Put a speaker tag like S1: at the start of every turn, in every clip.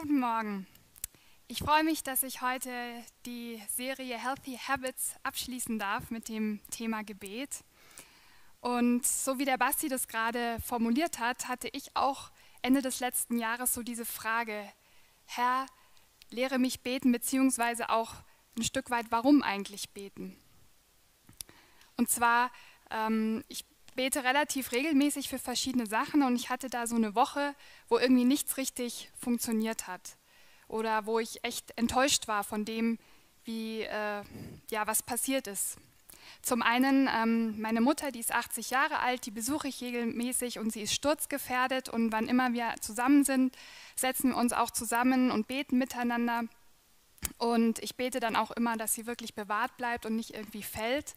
S1: Guten Morgen. Ich freue mich, dass ich heute die Serie Healthy Habits abschließen darf mit dem Thema Gebet. Und so wie der Basti das gerade formuliert hat, hatte ich auch Ende des letzten Jahres so diese Frage, Herr, lehre mich beten, beziehungsweise auch ein Stück weit, warum eigentlich beten. Und zwar, ähm, ich bete relativ regelmäßig für verschiedene Sachen und ich hatte da so eine Woche, wo irgendwie nichts richtig funktioniert hat oder wo ich echt enttäuscht war von dem, wie äh, ja was passiert ist. Zum einen ähm, meine Mutter, die ist 80 Jahre alt, die besuche ich regelmäßig und sie ist sturzgefährdet und wann immer wir zusammen sind, setzen wir uns auch zusammen und beten miteinander. Und ich bete dann auch immer, dass sie wirklich bewahrt bleibt und nicht irgendwie fällt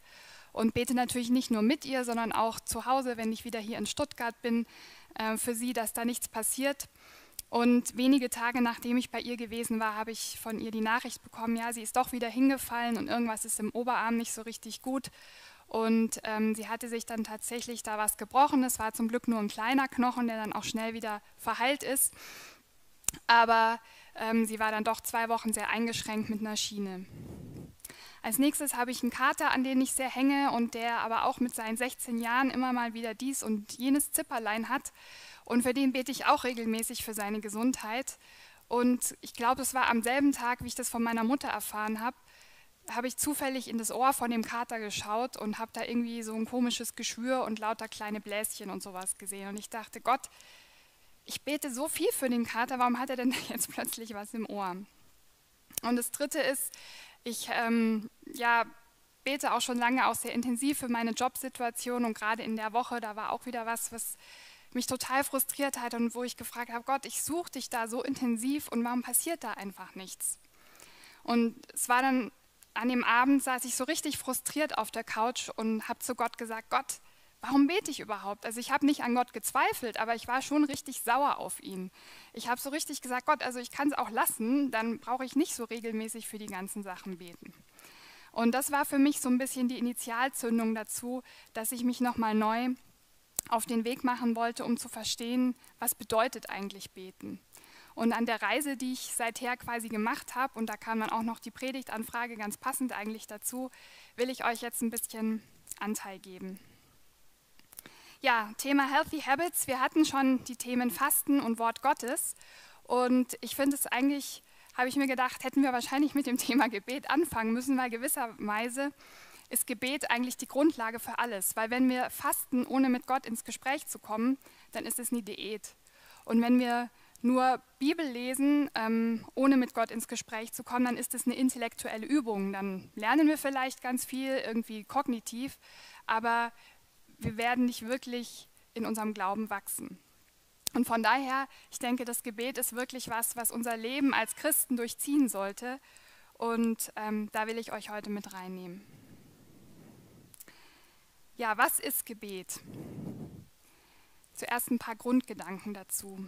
S1: und bete natürlich nicht nur mit ihr, sondern auch zu Hause, wenn ich wieder hier in Stuttgart bin, äh, für sie, dass da nichts passiert. Und wenige Tage nachdem ich bei ihr gewesen war, habe ich von ihr die Nachricht bekommen, ja, sie ist doch wieder hingefallen und irgendwas ist im Oberarm nicht so richtig gut. Und ähm, sie hatte sich dann tatsächlich da was gebrochen. Es war zum Glück nur ein kleiner Knochen, der dann auch schnell wieder verheilt ist. Aber ähm, sie war dann doch zwei Wochen sehr eingeschränkt mit einer Schiene. Als nächstes habe ich einen Kater, an den ich sehr hänge und der aber auch mit seinen 16 Jahren immer mal wieder dies und jenes Zipperlein hat. Und für den bete ich auch regelmäßig für seine Gesundheit. Und ich glaube, es war am selben Tag, wie ich das von meiner Mutter erfahren habe, habe ich zufällig in das Ohr von dem Kater geschaut und habe da irgendwie so ein komisches Geschwür und lauter kleine Bläschen und sowas gesehen. Und ich dachte, Gott, ich bete so viel für den Kater, warum hat er denn jetzt plötzlich was im Ohr? Und das Dritte ist, ich ähm, ja, bete auch schon lange auch sehr intensiv für meine Jobsituation und gerade in der Woche, da war auch wieder was, was mich total frustriert hat und wo ich gefragt habe, Gott, ich suche dich da so intensiv und warum passiert da einfach nichts? Und es war dann an dem Abend, saß ich so richtig frustriert auf der Couch und habe zu Gott gesagt, Gott, warum bete ich überhaupt? Also ich habe nicht an Gott gezweifelt, aber ich war schon richtig sauer auf ihn. Ich habe so richtig gesagt, Gott, also ich kann es auch lassen, dann brauche ich nicht so regelmäßig für die ganzen Sachen beten. Und das war für mich so ein bisschen die Initialzündung dazu, dass ich mich nochmal neu auf den Weg machen wollte, um zu verstehen, was bedeutet eigentlich beten. Und an der Reise, die ich seither quasi gemacht habe, und da kam dann auch noch die Predigtanfrage ganz passend eigentlich dazu, will ich euch jetzt ein bisschen Anteil geben. Ja, Thema Healthy Habits. Wir hatten schon die Themen Fasten und Wort Gottes. Und ich finde es eigentlich, habe ich mir gedacht, hätten wir wahrscheinlich mit dem Thema Gebet anfangen müssen, weil gewisserweise ist Gebet eigentlich die Grundlage für alles. Weil wenn wir fasten, ohne mit Gott ins Gespräch zu kommen, dann ist es eine Diät. Und wenn wir nur Bibel lesen, ähm, ohne mit Gott ins Gespräch zu kommen, dann ist es eine intellektuelle Übung. Dann lernen wir vielleicht ganz viel, irgendwie kognitiv, aber wir werden nicht wirklich in unserem Glauben wachsen. Und von daher, ich denke, das Gebet ist wirklich was, was unser Leben als Christen durchziehen sollte. Und ähm, da will ich euch heute mit reinnehmen. Ja, was ist Gebet? Zuerst ein paar Grundgedanken dazu.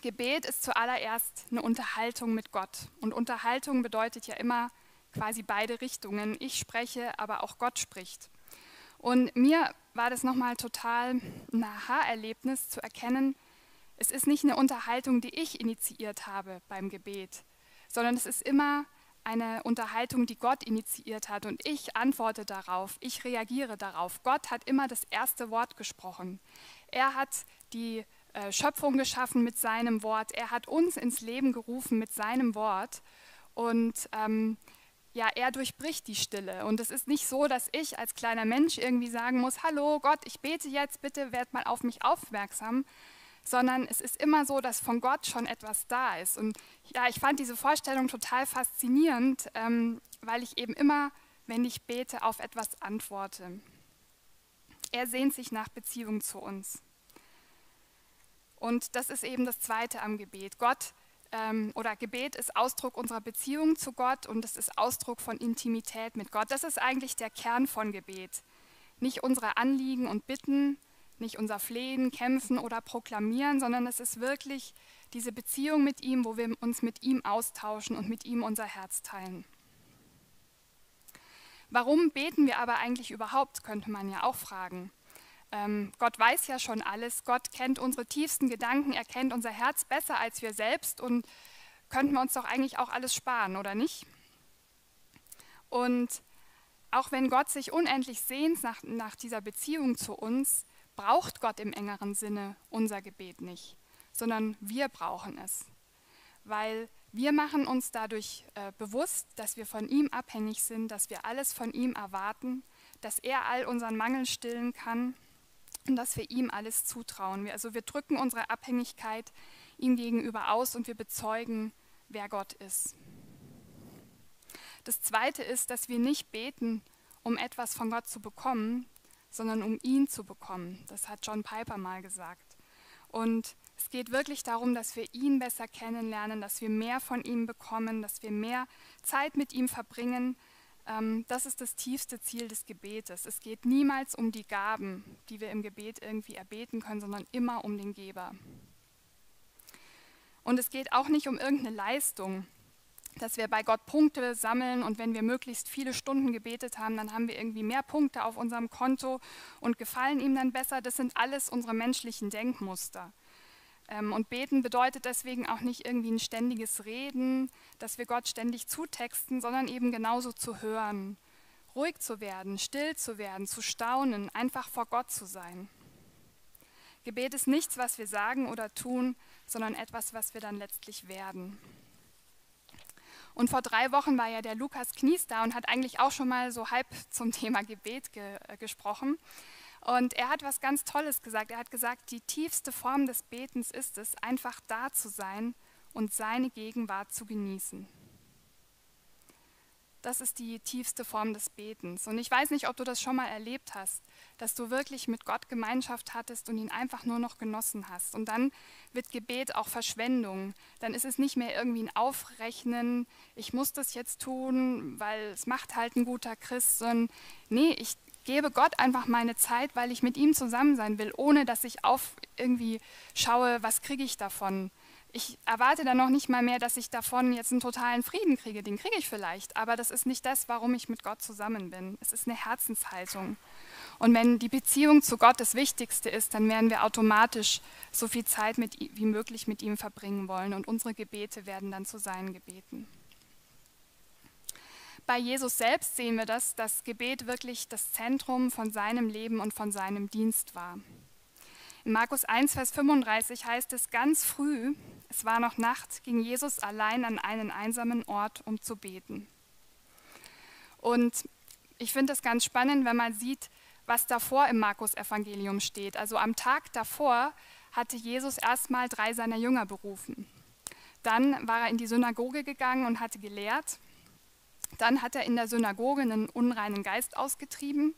S1: Gebet ist zuallererst eine Unterhaltung mit Gott. Und Unterhaltung bedeutet ja immer quasi beide Richtungen. Ich spreche, aber auch Gott spricht. Und mir war das nochmal total ein Aha-Erlebnis zu erkennen, es ist nicht eine Unterhaltung, die ich initiiert habe beim Gebet, sondern es ist immer eine Unterhaltung, die Gott initiiert hat und ich antworte darauf, ich reagiere darauf. Gott hat immer das erste Wort gesprochen. Er hat die äh, Schöpfung geschaffen mit seinem Wort. Er hat uns ins Leben gerufen mit seinem Wort. Und ähm, ja, er durchbricht die Stille. Und es ist nicht so, dass ich als kleiner Mensch irgendwie sagen muss, hallo Gott, ich bete jetzt, bitte werd mal auf mich aufmerksam, sondern es ist immer so, dass von Gott schon etwas da ist. Und ja, ich fand diese Vorstellung total faszinierend, ähm, weil ich eben immer, wenn ich bete, auf etwas antworte. Er sehnt sich nach Beziehung zu uns. Und das ist eben das Zweite am Gebet. Gott ähm, oder Gebet ist Ausdruck unserer Beziehung zu Gott und es ist Ausdruck von Intimität mit Gott. Das ist eigentlich der Kern von Gebet. Nicht unsere Anliegen und Bitten, nicht unser Flehen, Kämpfen oder Proklamieren, sondern es ist wirklich diese Beziehung mit ihm, wo wir uns mit ihm austauschen und mit ihm unser Herz teilen. Warum beten wir aber eigentlich überhaupt, könnte man ja auch fragen. Ähm, Gott weiß ja schon alles, Gott kennt unsere tiefsten Gedanken, er kennt unser Herz besser als wir selbst und könnten wir uns doch eigentlich auch alles sparen, oder nicht? Und auch wenn Gott sich unendlich sehnt nach, nach dieser Beziehung zu uns, braucht Gott im engeren Sinne unser Gebet nicht, sondern wir brauchen es. Weil wir machen uns dadurch äh, bewusst, dass wir von ihm abhängig sind, dass wir alles von ihm erwarten, dass er all unseren Mangel stillen kann und dass wir ihm alles zutrauen. Wir, also wir drücken unsere Abhängigkeit ihm gegenüber aus und wir bezeugen, wer Gott ist. Das Zweite ist, dass wir nicht beten, um etwas von Gott zu bekommen, sondern um ihn zu bekommen. Das hat John Piper mal gesagt. Und es geht wirklich darum, dass wir ihn besser kennenlernen, dass wir mehr von ihm bekommen, dass wir mehr Zeit mit ihm verbringen. Ähm, das ist das tiefste Ziel des Gebetes. Es geht niemals um die Gaben, die wir im Gebet irgendwie erbeten können, sondern immer um den Geber. Und es geht auch nicht um irgendeine Leistung, dass wir bei Gott Punkte sammeln und wenn wir möglichst viele Stunden gebetet haben, dann haben wir irgendwie mehr Punkte auf unserem Konto und gefallen ihm dann besser. Das sind alles unsere menschlichen Denkmuster. Ähm, und beten bedeutet deswegen auch nicht irgendwie ein ständiges Reden, dass wir Gott ständig zutexten, sondern eben genauso zu hören, ruhig zu werden, still zu werden, zu staunen, einfach vor Gott zu sein. Gebet ist nichts, was wir sagen oder tun, sondern etwas, was wir dann letztlich werden. Und vor drei Wochen war ja der Lukas Knies da und hat eigentlich auch schon mal so halb zum Thema Gebet ge äh, gesprochen. Und er hat was ganz Tolles gesagt. Er hat gesagt, die tiefste Form des Betens ist es, einfach da zu sein und seine Gegenwart zu genießen. Das ist die tiefste Form des Betens. Und ich weiß nicht, ob du das schon mal erlebt hast, dass du wirklich mit Gott Gemeinschaft hattest und ihn einfach nur noch genossen hast. Und dann wird Gebet auch Verschwendung. Dann ist es nicht mehr irgendwie ein Aufrechnen, ich muss das jetzt tun, weil es macht halt ein guter Christ, sondern nee, ich gebe Gott einfach meine Zeit, weil ich mit ihm zusammen sein will, ohne dass ich auf irgendwie schaue, was kriege ich davon ich erwarte dann noch nicht mal mehr, dass ich davon jetzt einen totalen Frieden kriege. Den kriege ich vielleicht, aber das ist nicht das, warum ich mit Gott zusammen bin. Es ist eine Herzenshaltung. Und wenn die Beziehung zu Gott das Wichtigste ist, dann werden wir automatisch so viel Zeit mit, wie möglich mit ihm verbringen wollen und unsere Gebete werden dann zu seinen Gebeten. Bei Jesus selbst sehen wir das, dass Gebet wirklich das Zentrum von seinem Leben und von seinem Dienst war. In Markus 1, Vers 35 heißt es ganz früh, es war noch Nacht, ging Jesus allein an einen einsamen Ort, um zu beten. Und ich finde es ganz spannend, wenn man sieht, was davor im Markus-Evangelium steht. Also am Tag davor hatte Jesus erstmal drei seiner Jünger berufen. Dann war er in die Synagoge gegangen und hatte gelehrt. Dann hat er in der Synagoge einen unreinen Geist ausgetrieben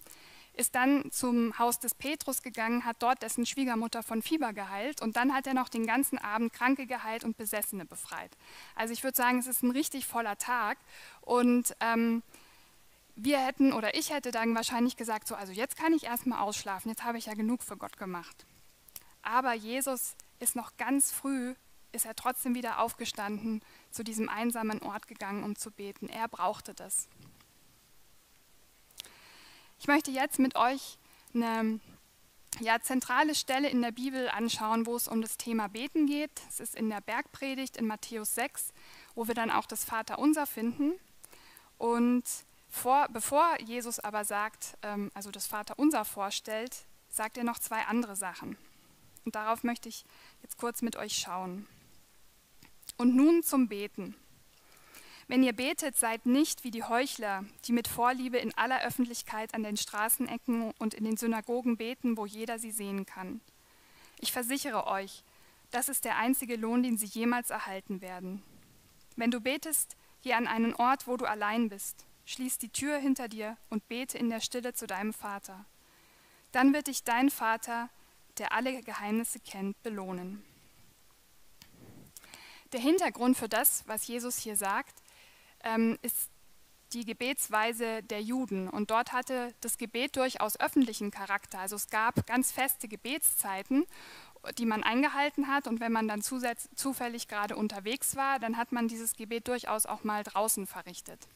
S1: ist dann zum Haus des Petrus gegangen, hat dort dessen Schwiegermutter von Fieber geheilt und dann hat er noch den ganzen Abend Kranke geheilt und Besessene befreit. Also ich würde sagen, es ist ein richtig voller Tag und ähm, wir hätten oder ich hätte dann wahrscheinlich gesagt, so also jetzt kann ich erstmal ausschlafen, jetzt habe ich ja genug für Gott gemacht. Aber Jesus ist noch ganz früh, ist er trotzdem wieder aufgestanden, zu diesem einsamen Ort gegangen, um zu beten. Er brauchte das. Ich möchte jetzt mit euch eine ja, zentrale Stelle in der Bibel anschauen, wo es um das Thema Beten geht. Es ist in der Bergpredigt in Matthäus 6, wo wir dann auch das Vaterunser finden. Und vor, bevor Jesus aber sagt, ähm, also das Vaterunser vorstellt, sagt er noch zwei andere Sachen. Und darauf möchte ich jetzt kurz mit euch schauen. Und nun zum Beten. Wenn ihr betet, seid nicht wie die Heuchler, die mit Vorliebe in aller Öffentlichkeit an den Straßenecken und in den Synagogen beten, wo jeder sie sehen kann. Ich versichere euch, das ist der einzige Lohn, den sie jemals erhalten werden. Wenn du betest, geh an einen Ort, wo du allein bist, schließ die Tür hinter dir und bete in der Stille zu deinem Vater. Dann wird dich dein Vater, der alle Geheimnisse kennt, belohnen. Der Hintergrund für das, was Jesus hier sagt, ähm, ist die Gebetsweise der Juden. Und dort hatte das Gebet durchaus öffentlichen Charakter. Also es gab ganz feste Gebetszeiten, die man eingehalten hat. Und wenn man dann zufällig gerade unterwegs war, dann hat man dieses Gebet durchaus auch mal draußen verrichtet.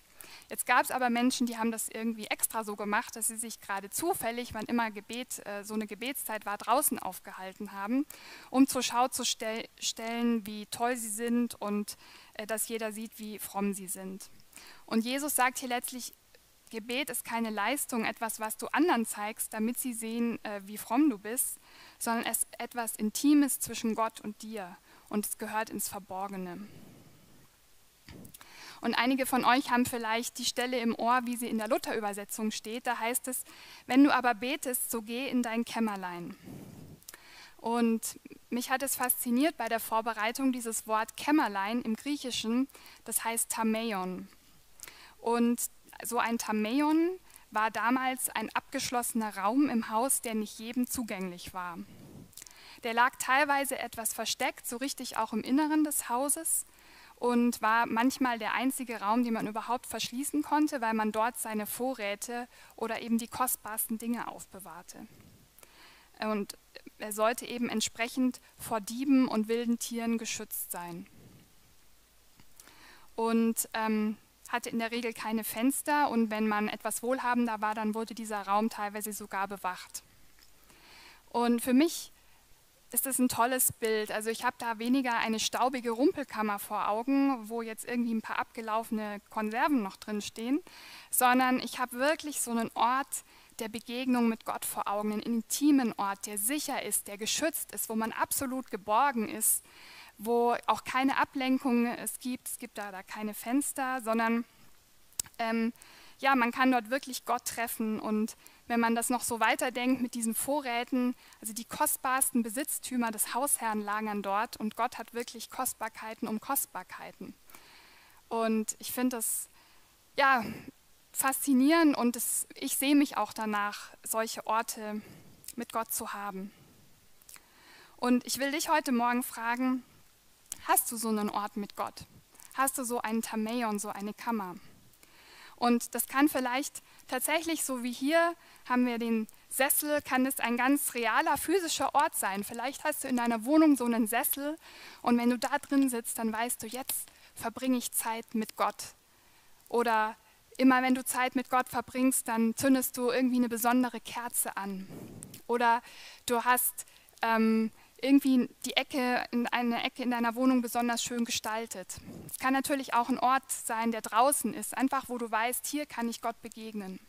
S1: Jetzt gab es aber Menschen, die haben das irgendwie extra so gemacht, dass sie sich gerade zufällig, wann immer Gebet, äh, so eine Gebetszeit war, draußen aufgehalten haben, um zur Schau zu stell stellen, wie toll sie sind und äh, dass jeder sieht, wie fromm sie sind. Und Jesus sagt hier letztlich, Gebet ist keine Leistung, etwas, was du anderen zeigst, damit sie sehen, äh, wie fromm du bist, sondern es ist etwas Intimes zwischen Gott und dir und es gehört ins Verborgene. Und einige von euch haben vielleicht die Stelle im Ohr, wie sie in der Luther-Übersetzung steht. Da heißt es, wenn du aber betest, so geh in dein Kämmerlein. Und mich hat es fasziniert bei der Vorbereitung dieses Wort Kämmerlein im Griechischen, das heißt Tameion. Und so ein Tameion war damals ein abgeschlossener Raum im Haus, der nicht jedem zugänglich war. Der lag teilweise etwas versteckt, so richtig auch im Inneren des Hauses und war manchmal der einzige Raum, den man überhaupt verschließen konnte, weil man dort seine Vorräte oder eben die kostbarsten Dinge aufbewahrte. Und er sollte eben entsprechend vor Dieben und wilden Tieren geschützt sein. Und ähm, hatte in der Regel keine Fenster und wenn man etwas wohlhabender war, dann wurde dieser Raum teilweise sogar bewacht. Und für mich ist das ein tolles Bild. Also ich habe da weniger eine staubige Rumpelkammer vor Augen, wo jetzt irgendwie ein paar abgelaufene Konserven noch drin stehen, sondern ich habe wirklich so einen Ort der Begegnung mit Gott vor Augen, einen intimen Ort, der sicher ist, der geschützt ist, wo man absolut geborgen ist, wo auch keine Ablenkung es gibt. Es gibt da, da keine Fenster, sondern ähm, ja, man kann dort wirklich Gott treffen. Und wenn man das noch so weiterdenkt mit diesen Vorräten, also die kostbarsten Besitztümer des Hausherrn lagern dort und Gott hat wirklich Kostbarkeiten um Kostbarkeiten. Und ich finde das ja faszinierend und das, ich sehe mich auch danach, solche Orte mit Gott zu haben. Und ich will dich heute Morgen fragen, hast du so einen Ort mit Gott? Hast du so einen Tameion, so eine Kammer? Und das kann vielleicht tatsächlich, so wie hier, haben wir den Sessel, kann es ein ganz realer physischer Ort sein. Vielleicht hast du in deiner Wohnung so einen Sessel und wenn du da drin sitzt, dann weißt du, jetzt verbringe ich Zeit mit Gott. Oder immer wenn du Zeit mit Gott verbringst, dann zündest du irgendwie eine besondere Kerze an. Oder du hast ähm, irgendwie die Ecke, in eine Ecke in deiner Wohnung besonders schön gestaltet. Es kann natürlich auch ein Ort sein, der draußen ist, einfach wo du weißt, hier kann ich Gott begegnen.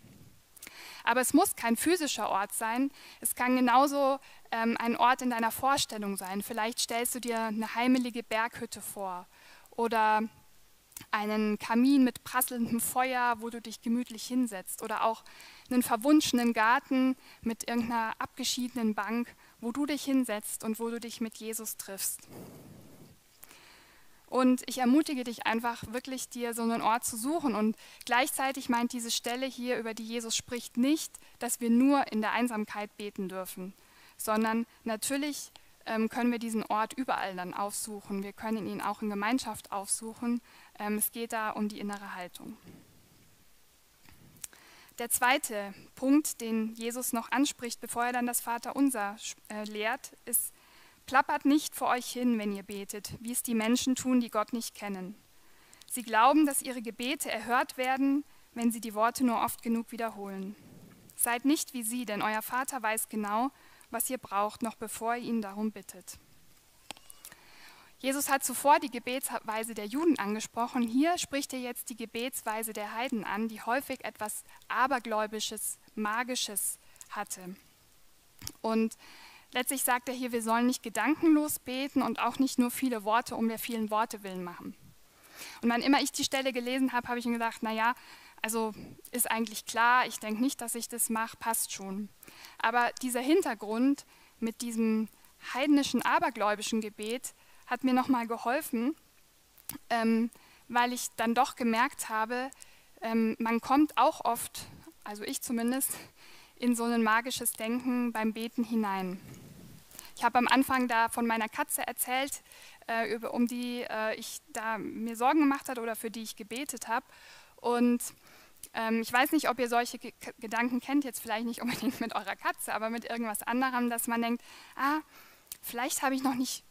S1: Aber es muss kein physischer Ort sein. Es kann genauso ähm, ein Ort in deiner Vorstellung sein. Vielleicht stellst du dir eine heimelige Berghütte vor oder einen Kamin mit prasselndem Feuer, wo du dich gemütlich hinsetzt oder auch einen verwunschenen Garten mit irgendeiner abgeschiedenen Bank wo du dich hinsetzt und wo du dich mit Jesus triffst. Und ich ermutige dich einfach wirklich, dir so einen Ort zu suchen. Und gleichzeitig meint diese Stelle hier, über die Jesus spricht, nicht, dass wir nur in der Einsamkeit beten dürfen, sondern natürlich ähm, können wir diesen Ort überall dann aufsuchen. Wir können ihn auch in Gemeinschaft aufsuchen. Ähm, es geht da um die innere Haltung. Der zweite Punkt, den Jesus noch anspricht, bevor er dann das Vaterunser äh, lehrt, ist, plappert nicht vor euch hin, wenn ihr betet, wie es die Menschen tun, die Gott nicht kennen. Sie glauben, dass ihre Gebete erhört werden, wenn sie die Worte nur oft genug wiederholen. Seid nicht wie sie, denn euer Vater weiß genau, was ihr braucht, noch bevor ihr ihn darum bittet. Jesus hat zuvor die Gebetsweise der Juden angesprochen. Hier spricht er jetzt die Gebetsweise der Heiden an, die häufig etwas Abergläubisches, Magisches hatte. Und letztlich sagt er hier, wir sollen nicht gedankenlos beten und auch nicht nur viele Worte um der vielen Worte willen machen. Und wann immer ich die Stelle gelesen habe, habe ich mir gedacht, naja, also ist eigentlich klar, ich denke nicht, dass ich das mache, passt schon. Aber dieser Hintergrund mit diesem heidnischen, abergläubischen Gebet, hat mir nochmal geholfen, ähm, weil ich dann doch gemerkt habe, ähm, man kommt auch oft, also ich zumindest, in so ein magisches Denken beim Beten hinein. Ich habe am Anfang da von meiner Katze erzählt, äh, über, um die äh, ich da mir Sorgen gemacht habe oder für die ich gebetet habe. Und ähm, ich weiß nicht, ob ihr solche G Gedanken kennt, jetzt vielleicht nicht unbedingt mit eurer Katze, aber mit irgendwas anderem, dass man denkt, ah, vielleicht habe ich noch nicht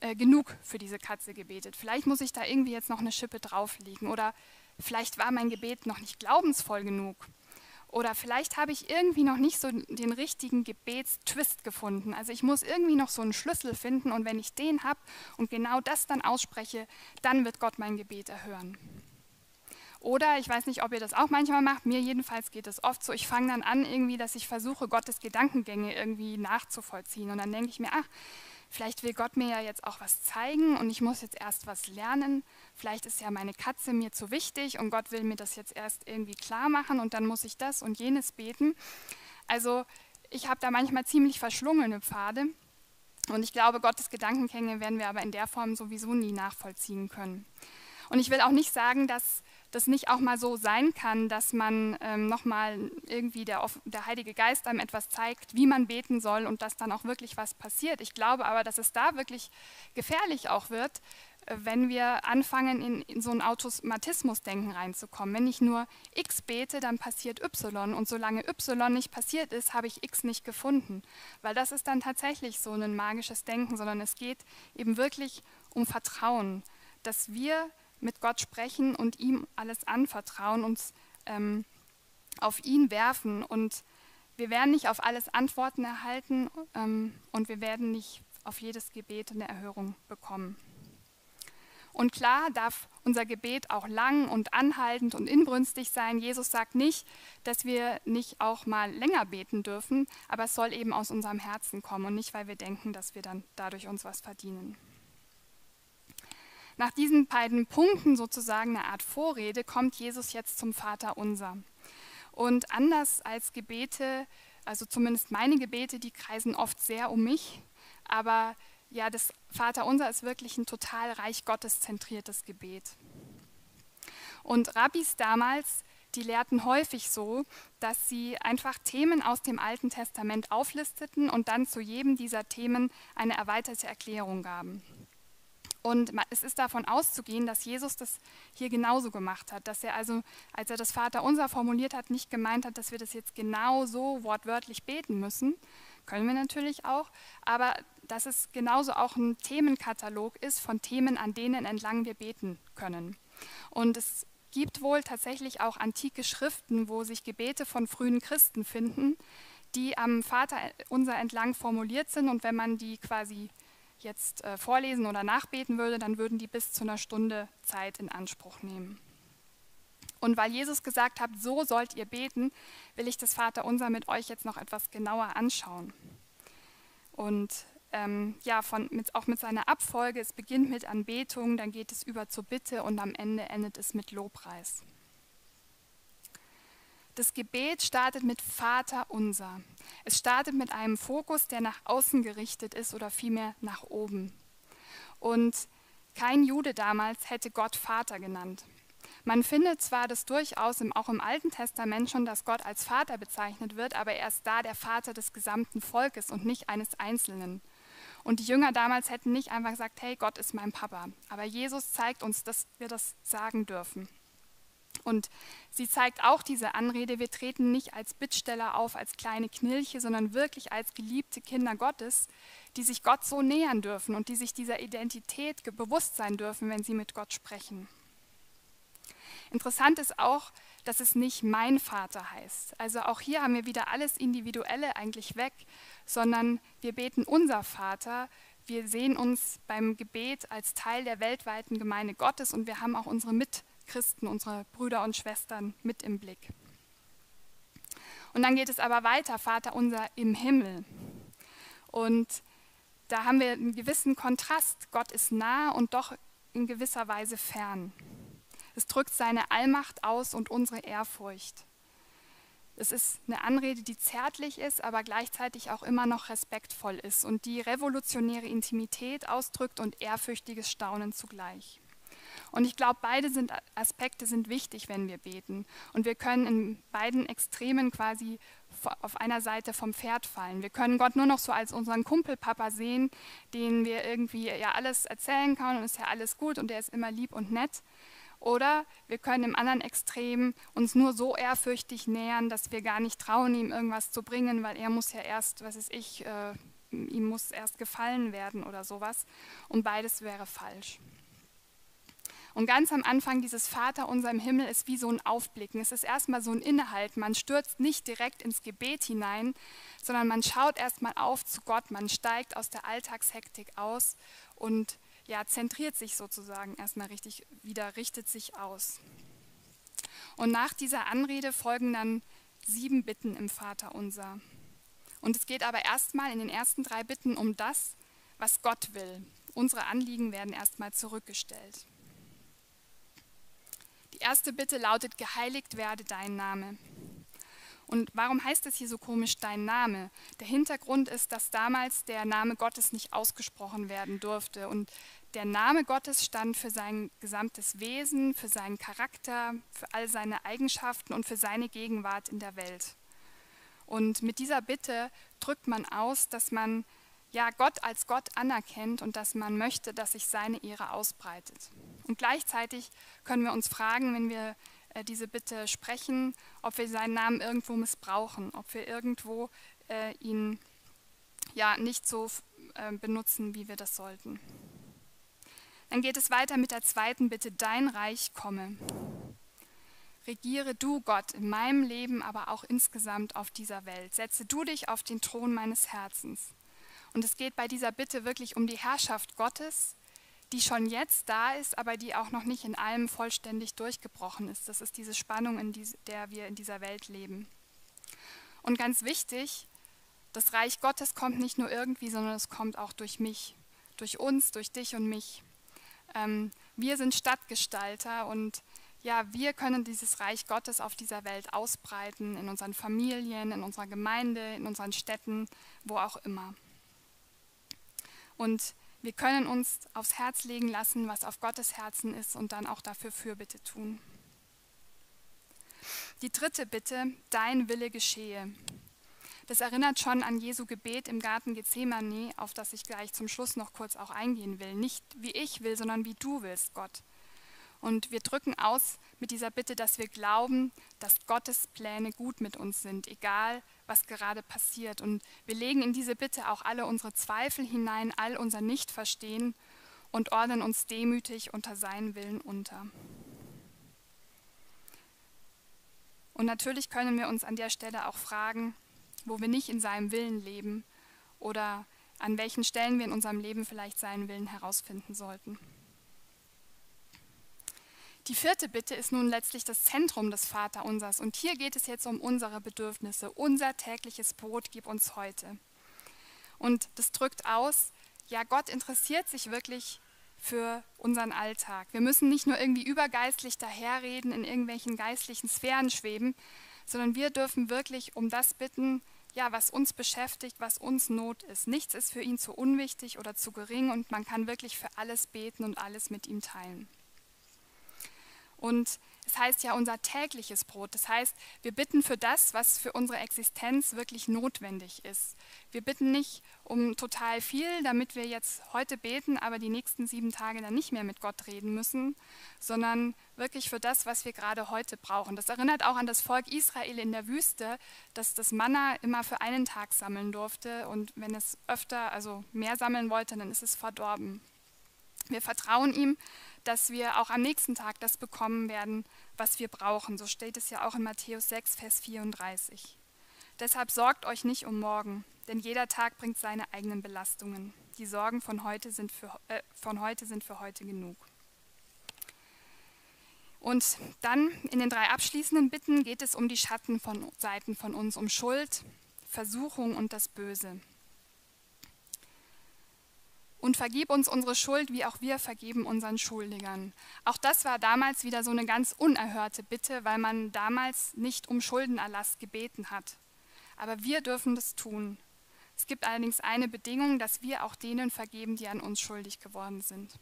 S1: äh, genug für diese Katze gebetet. Vielleicht muss ich da irgendwie jetzt noch eine Schippe drauflegen oder vielleicht war mein Gebet noch nicht glaubensvoll genug. Oder vielleicht habe ich irgendwie noch nicht so den richtigen Gebetstwist gefunden. Also ich muss irgendwie noch so einen Schlüssel finden und wenn ich den habe und genau das dann ausspreche, dann wird Gott mein Gebet erhören. Oder ich weiß nicht, ob ihr das auch manchmal macht, mir jedenfalls geht es oft so, ich fange dann an irgendwie, dass ich versuche, Gottes Gedankengänge irgendwie nachzuvollziehen. Und dann denke ich mir, ach, Vielleicht will Gott mir ja jetzt auch was zeigen und ich muss jetzt erst was lernen. Vielleicht ist ja meine Katze mir zu wichtig und Gott will mir das jetzt erst irgendwie klar machen und dann muss ich das und jenes beten. Also ich habe da manchmal ziemlich verschlungene Pfade und ich glaube, Gottes Gedankengänge werden wir aber in der Form sowieso nie nachvollziehen können. Und ich will auch nicht sagen, dass das nicht auch mal so sein kann, dass man ähm, nochmal irgendwie der, der Heilige Geist einem etwas zeigt, wie man beten soll und dass dann auch wirklich was passiert. Ich glaube aber, dass es da wirklich gefährlich auch wird, äh, wenn wir anfangen, in, in so ein Automatismusdenken reinzukommen. Wenn ich nur X bete, dann passiert Y. Und solange Y nicht passiert ist, habe ich X nicht gefunden. Weil das ist dann tatsächlich so ein magisches Denken, sondern es geht eben wirklich um Vertrauen, dass wir mit Gott sprechen und ihm alles anvertrauen, uns ähm, auf ihn werfen. Und wir werden nicht auf alles Antworten erhalten ähm, und wir werden nicht auf jedes Gebet eine Erhörung bekommen. Und klar darf unser Gebet auch lang und anhaltend und inbrünstig sein. Jesus sagt nicht, dass wir nicht auch mal länger beten dürfen, aber es soll eben aus unserem Herzen kommen und nicht, weil wir denken, dass wir dann dadurch uns was verdienen. Nach diesen beiden Punkten sozusagen eine Art Vorrede kommt Jesus jetzt zum Vater unser. Und anders als Gebete, also zumindest meine Gebete, die kreisen oft sehr um mich, aber ja, das Vater unser ist wirklich ein total reich Gottes zentriertes Gebet. Und Rabbis damals, die lehrten häufig so, dass sie einfach Themen aus dem Alten Testament auflisteten und dann zu jedem dieser Themen eine erweiterte Erklärung gaben. Und es ist davon auszugehen, dass Jesus das hier genauso gemacht hat, dass er also, als er das Vaterunser formuliert hat, nicht gemeint hat, dass wir das jetzt genau so wortwörtlich beten müssen. Können wir natürlich auch, aber dass es genauso auch ein Themenkatalog ist von Themen, an denen entlang wir beten können. Und es gibt wohl tatsächlich auch antike Schriften, wo sich Gebete von frühen Christen finden, die am Vaterunser entlang formuliert sind. Und wenn man die quasi jetzt äh, vorlesen oder nachbeten würde, dann würden die bis zu einer Stunde Zeit in Anspruch nehmen. Und weil Jesus gesagt hat, so sollt ihr beten, will ich das Vaterunser mit euch jetzt noch etwas genauer anschauen. Und ähm, ja, von, mit, auch mit seiner Abfolge, es beginnt mit Anbetung, dann geht es über zur Bitte und am Ende endet es mit Lobpreis. Das Gebet startet mit Vater unser. Es startet mit einem Fokus, der nach außen gerichtet ist oder vielmehr nach oben. Und kein Jude damals hätte Gott Vater genannt. Man findet zwar das durchaus im, auch im Alten Testament schon, dass Gott als Vater bezeichnet wird, aber er ist da der Vater des gesamten Volkes und nicht eines Einzelnen. Und die Jünger damals hätten nicht einfach gesagt, hey, Gott ist mein Papa. Aber Jesus zeigt uns, dass wir das sagen dürfen. Und sie zeigt auch diese Anrede, wir treten nicht als Bittsteller auf, als kleine Knilche, sondern wirklich als geliebte Kinder Gottes, die sich Gott so nähern dürfen und die sich dieser Identität bewusst sein dürfen, wenn sie mit Gott sprechen. Interessant ist auch, dass es nicht mein Vater heißt. Also auch hier haben wir wieder alles Individuelle eigentlich weg, sondern wir beten unser Vater. Wir sehen uns beim Gebet als Teil der weltweiten Gemeinde Gottes und wir haben auch unsere Mitmenschen Christen, unsere Brüder und Schwestern mit im Blick. Und dann geht es aber weiter, Vater unser im Himmel. Und da haben wir einen gewissen Kontrast. Gott ist nah und doch in gewisser Weise fern. Es drückt seine Allmacht aus und unsere Ehrfurcht. Es ist eine Anrede, die zärtlich ist, aber gleichzeitig auch immer noch respektvoll ist und die revolutionäre Intimität ausdrückt und ehrfürchtiges Staunen zugleich. Und ich glaube, beide sind, Aspekte sind wichtig, wenn wir beten. Und wir können in beiden Extremen quasi auf einer Seite vom Pferd fallen. Wir können Gott nur noch so als unseren Kumpelpapa sehen, den wir irgendwie ja alles erzählen können und ist ja alles gut und der ist immer lieb und nett. Oder wir können im anderen Extrem uns nur so ehrfürchtig nähern, dass wir gar nicht trauen, ihm irgendwas zu bringen, weil er muss ja erst, was ist ich, äh, ihm muss erst gefallen werden oder sowas. Und beides wäre falsch. Und ganz am Anfang dieses Vater unser im Himmel ist wie so ein Aufblicken. Es ist erstmal so ein Innehalten. Man stürzt nicht direkt ins Gebet hinein, sondern man schaut erstmal auf zu Gott. Man steigt aus der Alltagshektik aus und ja, zentriert sich sozusagen erstmal richtig wieder, richtet sich aus. Und nach dieser Anrede folgen dann sieben Bitten im Vater unser. Und es geht aber erstmal in den ersten drei Bitten um das, was Gott will. Unsere Anliegen werden erstmal zurückgestellt. Die erste Bitte lautet, geheiligt werde dein Name. Und warum heißt es hier so komisch dein Name? Der Hintergrund ist, dass damals der Name Gottes nicht ausgesprochen werden durfte. Und der Name Gottes stand für sein gesamtes Wesen, für seinen Charakter, für all seine Eigenschaften und für seine Gegenwart in der Welt. Und mit dieser Bitte drückt man aus, dass man ja Gott als Gott anerkennt und dass man möchte, dass sich seine Ehre ausbreitet. Und gleichzeitig können wir uns fragen, wenn wir äh, diese Bitte sprechen, ob wir seinen Namen irgendwo missbrauchen, ob wir irgendwo äh, ihn ja nicht so äh, benutzen, wie wir das sollten. Dann geht es weiter mit der zweiten Bitte, dein Reich komme. Regiere du, Gott, in meinem Leben, aber auch insgesamt auf dieser Welt. Setze du dich auf den Thron meines Herzens. Und es geht bei dieser Bitte wirklich um die Herrschaft Gottes, die schon jetzt da ist, aber die auch noch nicht in allem vollständig durchgebrochen ist. Das ist diese Spannung, in der wir in dieser Welt leben. Und ganz wichtig, das Reich Gottes kommt nicht nur irgendwie, sondern es kommt auch durch mich, durch uns, durch dich und mich. Ähm, wir sind Stadtgestalter und ja, wir können dieses Reich Gottes auf dieser Welt ausbreiten, in unseren Familien, in unserer Gemeinde, in unseren Städten, wo auch immer. Und wir können uns aufs Herz legen lassen, was auf Gottes Herzen ist und dann auch dafür Fürbitte tun. Die dritte Bitte, dein Wille geschehe. Das erinnert schon an Jesu Gebet im Garten Gethsemane, auf das ich gleich zum Schluss noch kurz auch eingehen will. Nicht wie ich will, sondern wie du willst, Gott. Und wir drücken aus mit dieser Bitte, dass wir glauben, dass Gottes Pläne gut mit uns sind, egal was gerade passiert. Und wir legen in diese Bitte auch alle unsere Zweifel hinein, all unser Nichtverstehen und ordnen uns demütig unter seinen Willen unter. Und natürlich können wir uns an der Stelle auch fragen, wo wir nicht in seinem Willen leben oder an welchen Stellen wir in unserem Leben vielleicht seinen Willen herausfinden sollten. Die vierte Bitte ist nun letztlich das Zentrum des Vaterunsers. Und hier geht es jetzt um unsere Bedürfnisse. Unser tägliches Brot gib uns heute. Und das drückt aus, ja, Gott interessiert sich wirklich für unseren Alltag. Wir müssen nicht nur irgendwie übergeistlich daherreden, in irgendwelchen geistlichen Sphären schweben, sondern wir dürfen wirklich um das bitten, ja, was uns beschäftigt, was uns Not ist. Nichts ist für ihn zu unwichtig oder zu gering und man kann wirklich für alles beten und alles mit ihm teilen. Und es heißt ja unser tägliches Brot. Das heißt, wir bitten für das, was für unsere Existenz wirklich notwendig ist. Wir bitten nicht um total viel, damit wir jetzt heute beten, aber die nächsten sieben Tage dann nicht mehr mit Gott reden müssen, sondern wirklich für das, was wir gerade heute brauchen. Das erinnert auch an das Volk Israel in der Wüste, das das Manna immer für einen Tag sammeln durfte und wenn es öfter, also mehr sammeln wollte, dann ist es verdorben. Wir vertrauen ihm, dass wir auch am nächsten Tag das bekommen werden, was wir brauchen. So steht es ja auch in Matthäus 6, Vers 34. Deshalb sorgt euch nicht um morgen, denn jeder Tag bringt seine eigenen Belastungen. Die Sorgen von heute sind für, äh, von heute, sind für heute genug. Und dann in den drei abschließenden Bitten geht es um die Schattenseiten von uns, um Schuld, Versuchung und das Böse. Und vergib uns unsere Schuld, wie auch wir vergeben unseren Schuldigern. Auch das war damals wieder so eine ganz unerhörte Bitte, weil man damals nicht um Schuldenerlass gebeten hat. Aber wir dürfen das tun. Es gibt allerdings eine Bedingung, dass wir auch denen vergeben, die an uns schuldig geworden sind.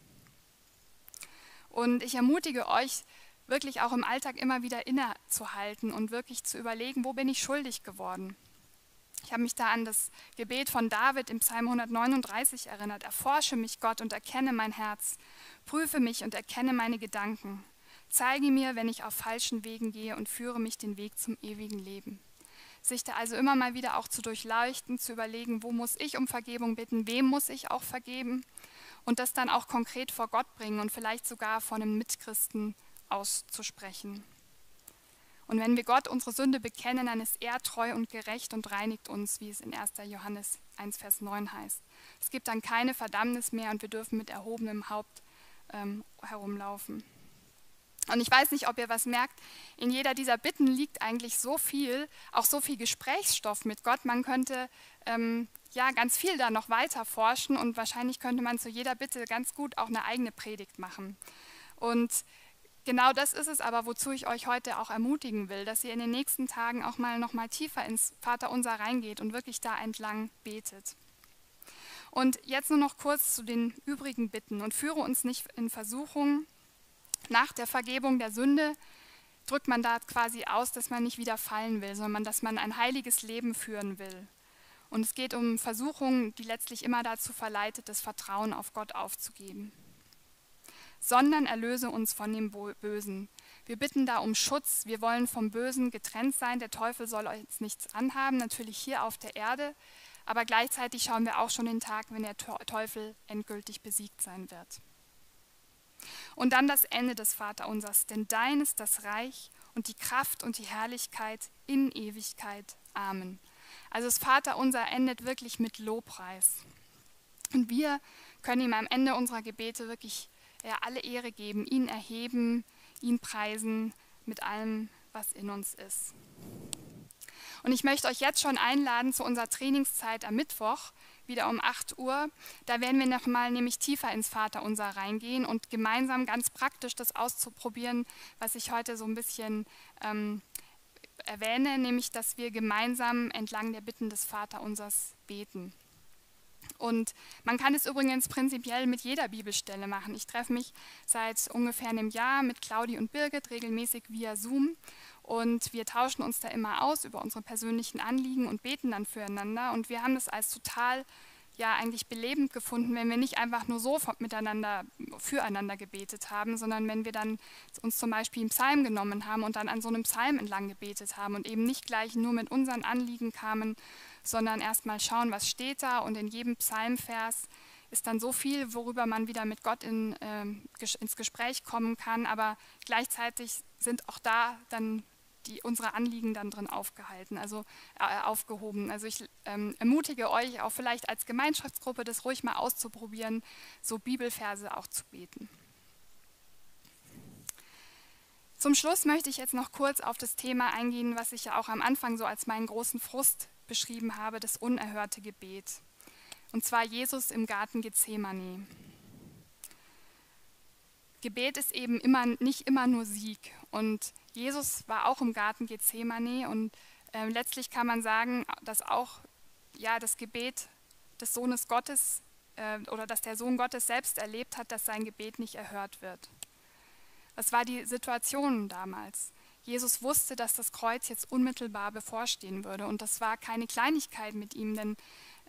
S1: Und ich ermutige euch, wirklich auch im Alltag immer wieder innezuhalten und wirklich zu überlegen, wo bin ich schuldig geworden? Ich habe mich da an das Gebet von David im Psalm 139 erinnert. Erforsche mich, Gott, und erkenne mein Herz. Prüfe mich und erkenne meine Gedanken. Zeige mir, wenn ich auf falschen Wegen gehe und führe mich den Weg zum ewigen Leben. Sich da also immer mal wieder auch zu durchleuchten, zu überlegen, wo muss ich um Vergebung bitten, wem muss ich auch vergeben und das dann auch konkret vor Gott bringen und vielleicht sogar vor einem Mitchristen auszusprechen. Und wenn wir Gott unsere Sünde bekennen, dann ist er treu und gerecht und reinigt uns, wie es in 1. Johannes 1, Vers 9 heißt. Es gibt dann keine Verdammnis mehr und wir dürfen mit erhobenem Haupt ähm, herumlaufen. Und ich weiß nicht, ob ihr was merkt, in jeder dieser Bitten liegt eigentlich so viel, auch so viel Gesprächsstoff mit Gott. Man könnte ähm, ja ganz viel da noch weiter forschen und wahrscheinlich könnte man zu jeder Bitte ganz gut auch eine eigene Predigt machen. Und genau das ist es aber, wozu ich euch heute auch ermutigen will, dass ihr in den nächsten Tagen auch mal noch mal tiefer ins Vaterunser reingeht und wirklich da entlang betet. Und jetzt nur noch kurz zu den übrigen Bitten und führe uns nicht in Versuchung. Nach der Vergebung der Sünde drückt man da quasi aus, dass man nicht wieder fallen will, sondern dass man ein heiliges Leben führen will. Und es geht um Versuchungen, die letztlich immer dazu verleitet, das Vertrauen auf Gott aufzugeben. Sondern erlöse uns von dem Bösen. Wir bitten da um Schutz. Wir wollen vom Bösen getrennt sein. Der Teufel soll uns nichts anhaben, natürlich hier auf der Erde. Aber gleichzeitig schauen wir auch schon den Tag, wenn der Teufel endgültig besiegt sein wird. Und dann das Ende des Vaterunsers, denn dein ist das Reich und die Kraft und die Herrlichkeit in Ewigkeit. Amen. Also das Vaterunser endet wirklich mit Lobpreis. Und wir können ihm am Ende unserer Gebete wirklich ja, alle Ehre geben, ihn erheben, ihn preisen mit allem, was in uns ist. Und ich möchte euch jetzt schon einladen zu unserer Trainingszeit am Mittwoch, wieder um 8 Uhr. Da werden wir nochmal nämlich tiefer ins Vaterunser reingehen und gemeinsam ganz praktisch das auszuprobieren, was ich heute so ein bisschen ähm, erwähne, nämlich dass wir gemeinsam entlang der Bitten des Vaterunsers beten. Und man kann es übrigens prinzipiell mit jeder Bibelstelle machen. Ich treffe mich seit ungefähr einem Jahr mit Claudi und Birgit regelmäßig via Zoom und wir tauschen uns da immer aus über unsere persönlichen Anliegen und beten dann füreinander. Und wir haben das als total ja eigentlich belebend gefunden, wenn wir nicht einfach nur so miteinander, füreinander gebetet haben, sondern wenn wir dann uns zum Beispiel einen Psalm genommen haben und dann an so einem Psalm entlang gebetet haben und eben nicht gleich nur mit unseren Anliegen kamen, sondern erstmal schauen, was steht da und in jedem Psalmvers ist dann so viel, worüber man wieder mit Gott in, äh, ins Gespräch kommen kann, aber gleichzeitig sind auch da dann die, unsere Anliegen dann drin aufgehalten, also äh, aufgehoben. Also ich ähm, ermutige euch auch vielleicht als Gemeinschaftsgruppe das ruhig mal auszuprobieren, so Bibelverse auch zu beten. Zum Schluss möchte ich jetzt noch kurz auf das Thema eingehen, was ich ja auch am Anfang so als meinen großen Frust beschrieben habe, das unerhörte Gebet. Und zwar Jesus im Garten Gethsemane. Gebet ist eben immer, nicht immer nur Sieg. Und Jesus war auch im Garten Gethsemane und äh, letztlich kann man sagen, dass auch ja, das Gebet des Sohnes Gottes äh, oder dass der Sohn Gottes selbst erlebt hat, dass sein Gebet nicht erhört wird. Das war die Situation damals. Jesus wusste, dass das Kreuz jetzt unmittelbar bevorstehen würde. Und das war keine Kleinigkeit mit ihm, denn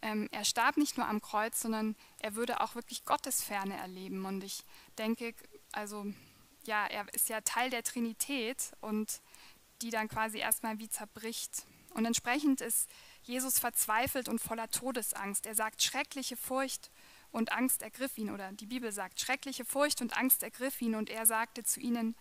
S1: ähm, er starb nicht nur am Kreuz, sondern er würde auch wirklich Gottesferne erleben. Und ich denke, also ja, er ist ja Teil der Trinität und die dann quasi erstmal wie zerbricht. Und entsprechend ist Jesus verzweifelt und voller Todesangst. Er sagt, schreckliche Furcht und Angst ergriff ihn, oder die Bibel sagt, schreckliche Furcht und Angst ergriff ihn, und er sagte zu ihnen,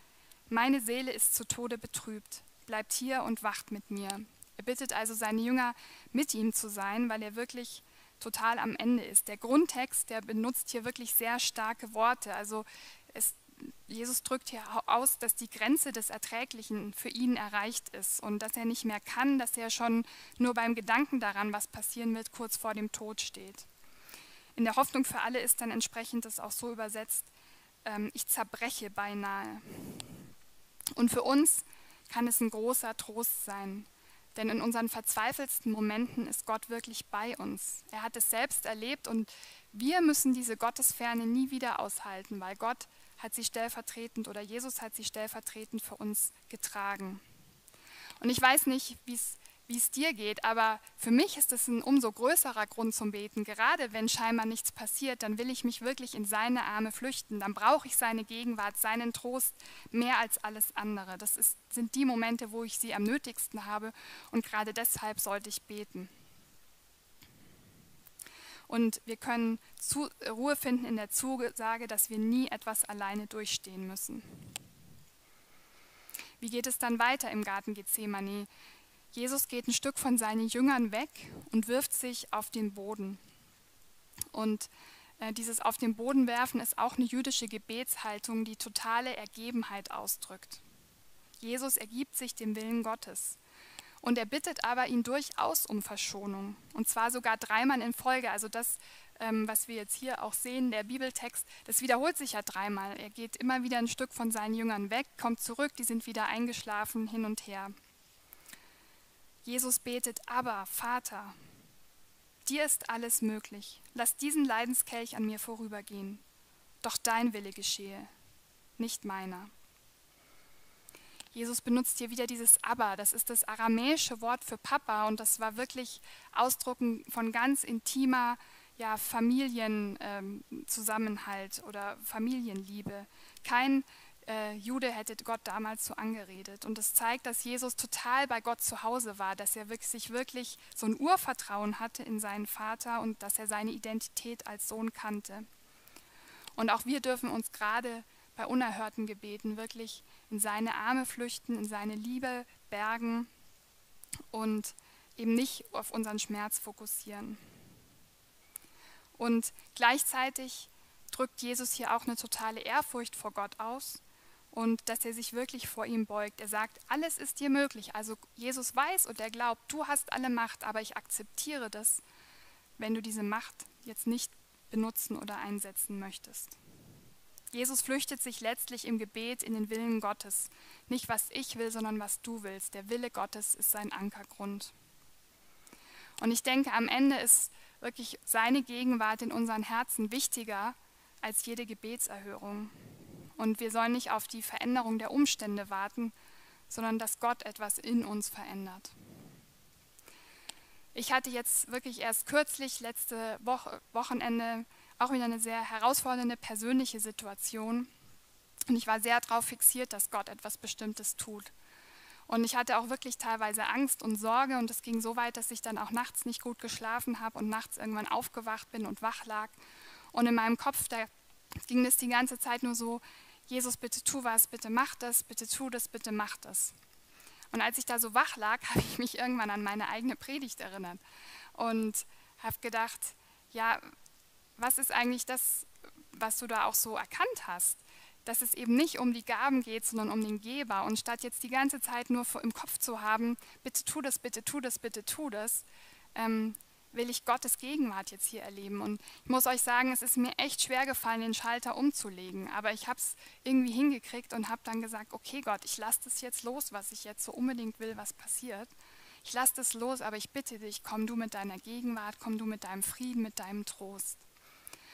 S1: meine Seele ist zu Tode betrübt, bleibt hier und wacht mit mir. Er bittet also seine Jünger, mit ihm zu sein, weil er wirklich total am Ende ist. Der Grundtext, der benutzt hier wirklich sehr starke Worte. Also es Jesus drückt hier aus, dass die Grenze des Erträglichen für ihn erreicht ist und dass er nicht mehr kann, dass er schon nur beim Gedanken daran, was passieren wird, kurz vor dem Tod steht. In der Hoffnung für alle ist dann entsprechend das auch so übersetzt, ähm, ich zerbreche beinahe. Und für uns kann es ein großer Trost sein, denn in unseren verzweifelsten Momenten ist Gott wirklich bei uns. Er hat es selbst erlebt und wir müssen diese Gottesferne nie wieder aushalten, weil Gott hat sie stellvertretend oder Jesus hat sie stellvertretend für uns getragen. Und ich weiß nicht, wie es dir geht, aber für mich ist es ein umso größerer Grund zum Beten. Gerade wenn scheinbar nichts passiert, dann will ich mich wirklich in seine Arme flüchten. Dann brauche ich seine Gegenwart, seinen Trost mehr als alles andere. Das ist, sind die Momente, wo ich sie am nötigsten habe und gerade deshalb sollte ich beten. und wir können zu, Ruhe finden in der Zusage, dass wir nie etwas alleine durchstehen müssen. Wie geht es dann weiter im Garten Gethsemane? Jesus geht ein Stück von seinen Jüngern weg und wirft sich auf den Boden. Und äh, dieses auf den Boden werfen ist auch eine jüdische Gebetshaltung, die totale Ergebenheit ausdrückt. Jesus ergibt sich dem Willen Gottes. Und er bittet aber ihn durchaus um Verschonung. Und zwar sogar dreimal in Folge. Also das, ähm, was wir jetzt hier auch sehen, der Bibeltext, das wiederholt sich ja dreimal. Er geht immer wieder ein Stück von seinen Jüngern weg, kommt zurück, die sind wieder eingeschlafen, hin und her. Jesus betet, aber Vater, dir ist alles möglich. Lass diesen Leidenskelch an mir vorübergehen. Doch dein Wille geschehe, nicht meiner. Jesus benutzt hier wieder dieses Aber, das ist das aramäische Wort für Papa und das war wirklich Ausdruck von ganz intimer ja, Familienzusammenhalt ähm, oder Familienliebe. Kein äh, Jude hätte Gott damals so angeredet. Und das zeigt, dass Jesus total bei Gott zu Hause war, dass er wirklich, sich wirklich so ein Urvertrauen hatte in seinen Vater und dass er seine Identität als Sohn kannte. Und auch wir dürfen uns gerade bei unerhörten Gebeten wirklich in seine Arme flüchten, in seine Liebe bergen und eben nicht auf unseren Schmerz fokussieren. Und gleichzeitig drückt Jesus hier auch eine totale Ehrfurcht vor Gott aus und dass er sich wirklich vor ihm beugt. Er sagt, alles ist dir möglich. Also Jesus weiß und er glaubt, du hast alle Macht, aber ich akzeptiere das, wenn du diese Macht jetzt nicht benutzen oder einsetzen möchtest. Jesus flüchtet sich letztlich im Gebet in den Willen Gottes. Nicht was ich will, sondern was du willst. Der Wille Gottes ist sein Ankergrund. Und ich denke, am Ende ist wirklich seine Gegenwart in unseren Herzen wichtiger als jede Gebetserhörung. Und wir sollen nicht auf die Veränderung der Umstände warten, sondern dass Gott etwas in uns verändert. Ich hatte jetzt wirklich erst kürzlich, letzte Woche, Wochenende, auch wieder eine sehr herausfordernde persönliche Situation. Und ich war sehr darauf fixiert, dass Gott etwas Bestimmtes tut. Und ich hatte auch wirklich teilweise Angst und Sorge und es ging so weit, dass ich dann auch nachts nicht gut geschlafen habe und nachts irgendwann aufgewacht bin und wach lag. Und in meinem Kopf, da ging es die ganze Zeit nur so, Jesus, bitte tu was, bitte mach das, bitte tu das, bitte mach das. Und als ich da so wach lag, habe ich mich irgendwann an meine eigene Predigt erinnert und habe gedacht, ja, was ist eigentlich das, was du da auch so erkannt hast? Dass es eben nicht um die Gaben geht, sondern um den Geber. Und statt jetzt die ganze Zeit nur im Kopf zu haben, bitte tu das, bitte tu das, bitte tu das, ähm, will ich Gottes Gegenwart jetzt hier erleben. Und ich muss euch sagen, es ist mir echt schwer gefallen, den Schalter umzulegen. Aber ich habe es irgendwie hingekriegt und habe dann gesagt, okay Gott, ich lasse das jetzt los, was ich jetzt so unbedingt will, was passiert. Ich lasse das los, aber ich bitte dich, komm du mit deiner Gegenwart, komm du mit deinem Frieden, mit deinem Trost.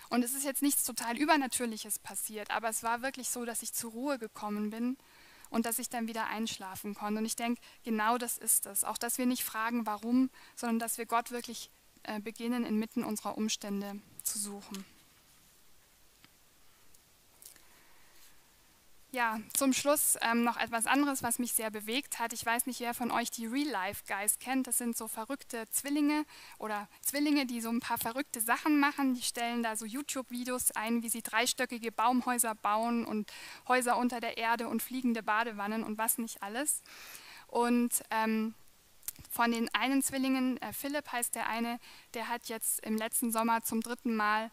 S1: Und es ist jetzt nichts total Übernatürliches passiert, aber es war wirklich so, dass ich zur Ruhe gekommen bin und dass ich dann wieder einschlafen konnte. Und ich denke, genau das ist es. Auch, dass wir nicht fragen, warum, sondern dass wir Gott wirklich beginnen, inmitten unserer Umstände zu suchen. Ja, zum Schluss ähm, noch etwas anderes, was mich sehr bewegt hat. Ich weiß nicht, wer von euch die Real-Life-Guys kennt. Das sind so verrückte Zwillinge oder Zwillinge, die so ein paar verrückte Sachen machen. Die stellen da so YouTube-Videos ein, wie sie dreistöckige Baumhäuser bauen und Häuser unter der Erde und fliegende Badewannen und was nicht alles. Und ähm, von den einen Zwillingen, äh, Philipp heißt der eine, der hat jetzt im letzten Sommer zum dritten Mal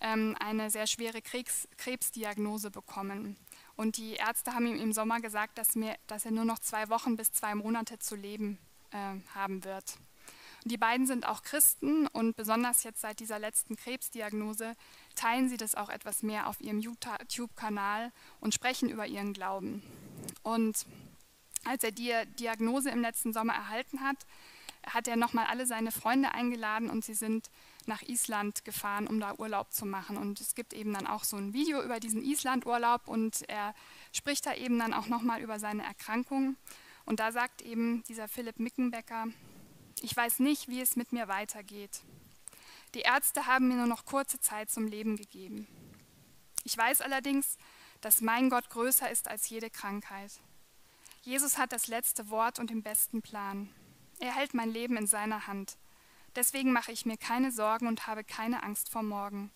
S1: ähm, eine sehr schwere Krebs, Krebsdiagnose bekommen. Und die Ärzte haben ihm im Sommer gesagt, dass, mir, dass er nur noch zwei Wochen bis zwei Monate zu leben äh, haben wird. Und die beiden sind auch Christen und besonders jetzt seit dieser letzten Krebsdiagnose teilen sie das auch etwas mehr auf ihrem YouTube-Kanal und sprechen über ihren Glauben. Und als er die Diagnose im letzten Sommer erhalten hat, hat er nochmal alle seine Freunde eingeladen und sie sind nach Island gefahren, um da Urlaub zu machen. Und es gibt eben dann auch so ein Video über diesen Island-Urlaub und er spricht da eben dann auch nochmal über seine Erkrankung. Und da sagt eben dieser Philipp Mickenbecker, ich weiß nicht, wie es mit mir weitergeht. Die Ärzte haben mir nur noch kurze Zeit zum Leben gegeben. Ich weiß allerdings, dass mein Gott größer ist als jede Krankheit. Jesus hat das letzte Wort und den besten Plan. Er hält mein Leben in seiner Hand. Deswegen mache ich mir keine Sorgen und habe keine Angst vor morgen.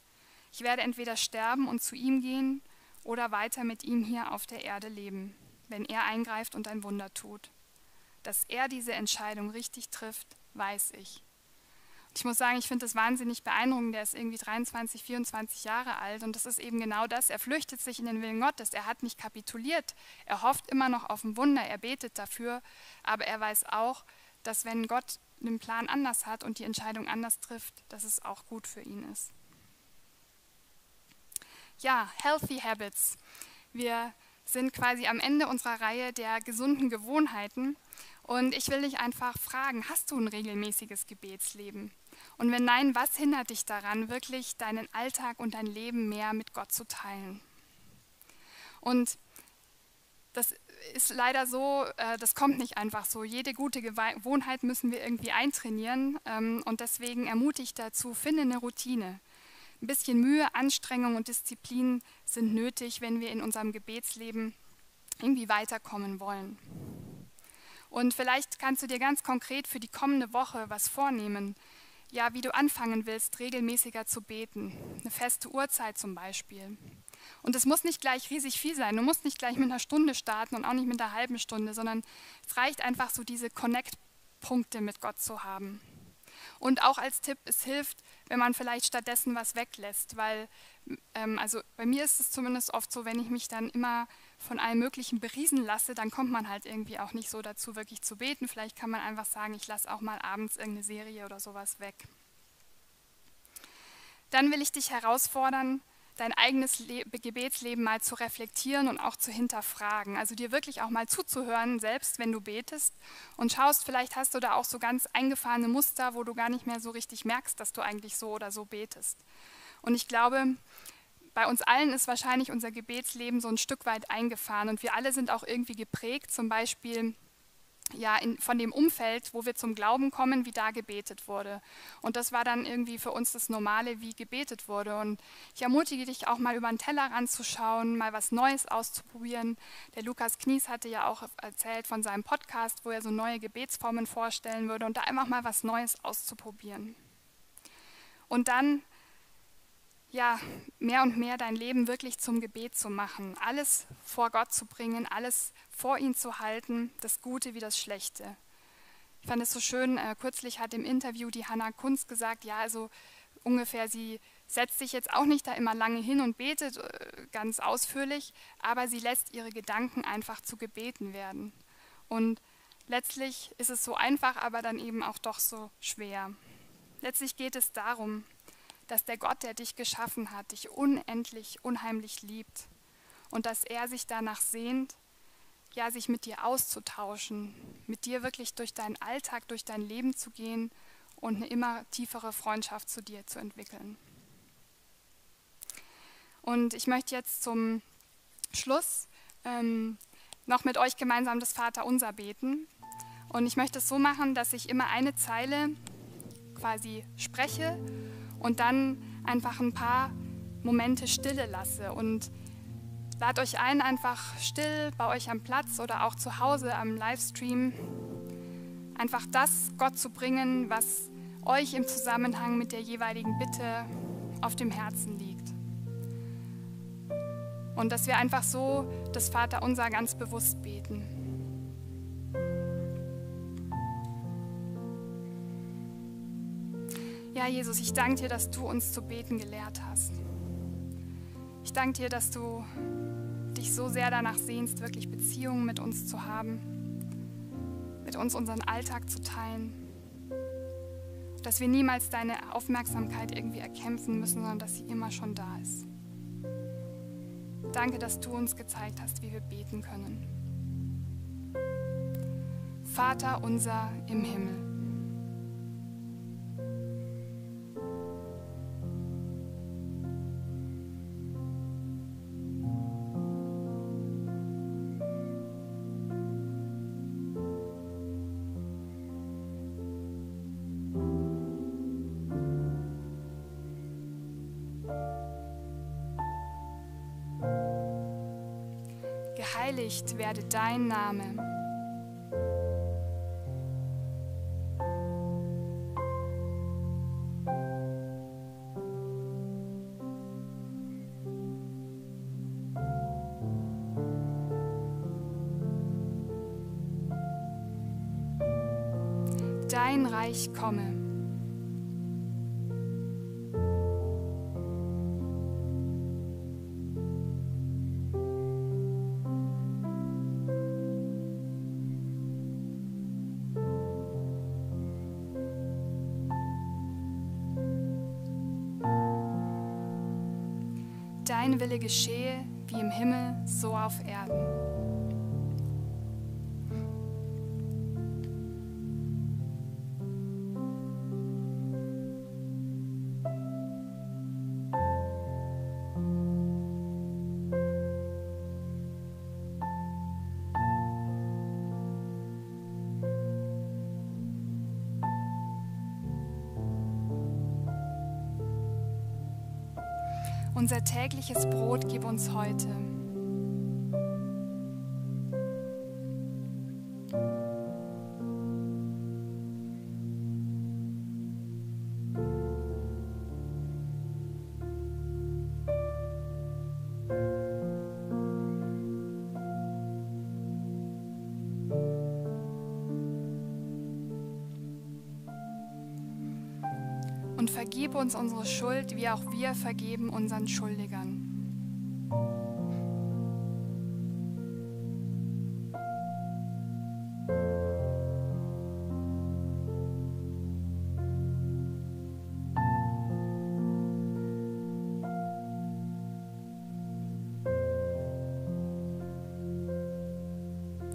S1: Ich werde entweder sterben und zu ihm gehen oder weiter mit ihm hier auf der Erde leben, wenn er eingreift und ein Wunder tut. Dass er diese Entscheidung richtig trifft, weiß ich. Ich muss sagen, ich finde das wahnsinnig beeindruckend. Der ist irgendwie 23, 24 Jahre alt und das ist eben genau das. Er flüchtet sich in den Willen Gottes. Er hat nicht kapituliert. Er hofft immer noch auf ein Wunder. Er betet dafür. Aber er weiß auch, dass wenn Gott den Plan anders hat und die Entscheidung anders trifft, dass es auch gut für ihn ist. Ja, Healthy Habits. Wir sind quasi am Ende unserer Reihe der gesunden Gewohnheiten. Und ich will dich einfach fragen, hast du ein regelmäßiges Gebetsleben? Und wenn nein, was hindert dich daran, wirklich deinen Alltag und dein Leben mehr mit Gott zu teilen? Und das ist leider so, äh, das kommt nicht einfach so. Jede gute Gewohnheit müssen wir irgendwie eintrainieren. Ähm, und deswegen ermutige ich dazu, finde eine Routine. Ein bisschen Mühe, Anstrengung und Disziplin sind nötig, wenn wir in unserem Gebetsleben irgendwie weiterkommen wollen. Und vielleicht kannst du dir ganz konkret für die kommende Woche was vornehmen ja, wie du anfangen willst, regelmäßiger zu beten. Eine feste Uhrzeit zum Beispiel. Und es muss nicht gleich riesig viel sein. Du musst nicht gleich mit einer Stunde starten und auch nicht mit einer halben Stunde, sondern es reicht einfach so diese Connect-Punkte mit Gott zu haben. Und auch als Tipp, es hilft, wenn man vielleicht stattdessen was weglässt, weil, ähm, also bei mir ist es zumindest oft so, wenn ich mich dann immer von allem Möglichen beriesen lasse, dann kommt man halt irgendwie auch nicht so dazu, wirklich zu beten. Vielleicht kann man einfach sagen, ich lasse auch mal abends irgendeine Serie oder sowas weg. Dann will ich dich herausfordern, dein eigenes Le Gebetsleben mal zu reflektieren und auch zu hinterfragen. Also dir wirklich auch mal zuzuhören, selbst wenn du betest und schaust, vielleicht hast du da auch so ganz eingefahrene Muster, wo du gar nicht mehr so richtig merkst, dass du eigentlich so oder so betest. Und ich glaube, bei uns allen ist wahrscheinlich unser Gebetsleben so ein Stück weit eingefahren und wir alle sind auch irgendwie geprägt, zum Beispiel ja, in, von dem Umfeld, wo wir zum Glauben kommen, wie da gebetet wurde. Und das war dann irgendwie für uns das Normale, wie gebetet wurde. Und ich ermutige dich auch mal über den Teller ranzuschauen, mal was Neues auszuprobieren. Der Lukas Knies hatte ja auch erzählt von seinem Podcast, wo er so neue Gebetsformen vorstellen würde und da einfach mal was Neues auszuprobieren. Und dann ja, mehr und mehr dein Leben wirklich zum Gebet zu machen, alles vor Gott zu bringen, alles vor ihn zu halten, das Gute wie das Schlechte. Ich fand es so schön, äh, kürzlich hat im Interview die Hannah Kunz gesagt, ja, also ungefähr, sie setzt sich jetzt auch nicht da immer lange hin und betet äh, ganz ausführlich, aber sie lässt ihre Gedanken einfach zu Gebeten werden. Und letztlich ist es so einfach, aber dann eben auch doch so schwer. Letztlich geht es darum, dass der Gott, der dich geschaffen hat, dich unendlich, unheimlich liebt und dass er sich danach sehnt, ja, sich mit dir auszutauschen, mit dir wirklich durch deinen Alltag, durch dein Leben zu gehen und eine immer tiefere Freundschaft zu dir zu entwickeln. Und ich möchte jetzt zum Schluss ähm, noch mit euch gemeinsam das Vaterunser beten. Und ich möchte es so machen, dass ich immer eine Zeile quasi spreche und dann einfach ein paar Momente Stille lasse und lad euch ein, einfach still bei euch am Platz oder auch zu Hause am Livestream einfach das Gott zu bringen, was euch im Zusammenhang mit der jeweiligen Bitte auf dem Herzen liegt. Und dass wir einfach so das Vaterunser ganz bewusst beten. Ja, Jesus, ich danke dir, dass du uns zu beten gelehrt hast. Ich danke dir, dass du dich so sehr danach sehnst, wirklich Beziehungen mit uns zu haben, mit uns unseren Alltag zu teilen. Dass wir niemals deine Aufmerksamkeit irgendwie erkämpfen müssen, sondern dass sie immer schon da ist. Danke, dass du uns gezeigt hast, wie wir beten können. Vater unser im Himmel geheiligt werde dein Name. Dein Reich komme. Dein Wille geschehe wie im Himmel, so auf Erden. Unser tägliches Brot gib uns heute. Vergib uns unsere Schuld, wie auch wir vergeben unseren Schuldigern.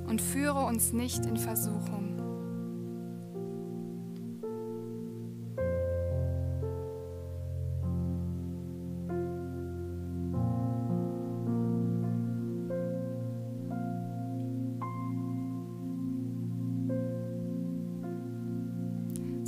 S1: Und führe uns nicht in Versuchung.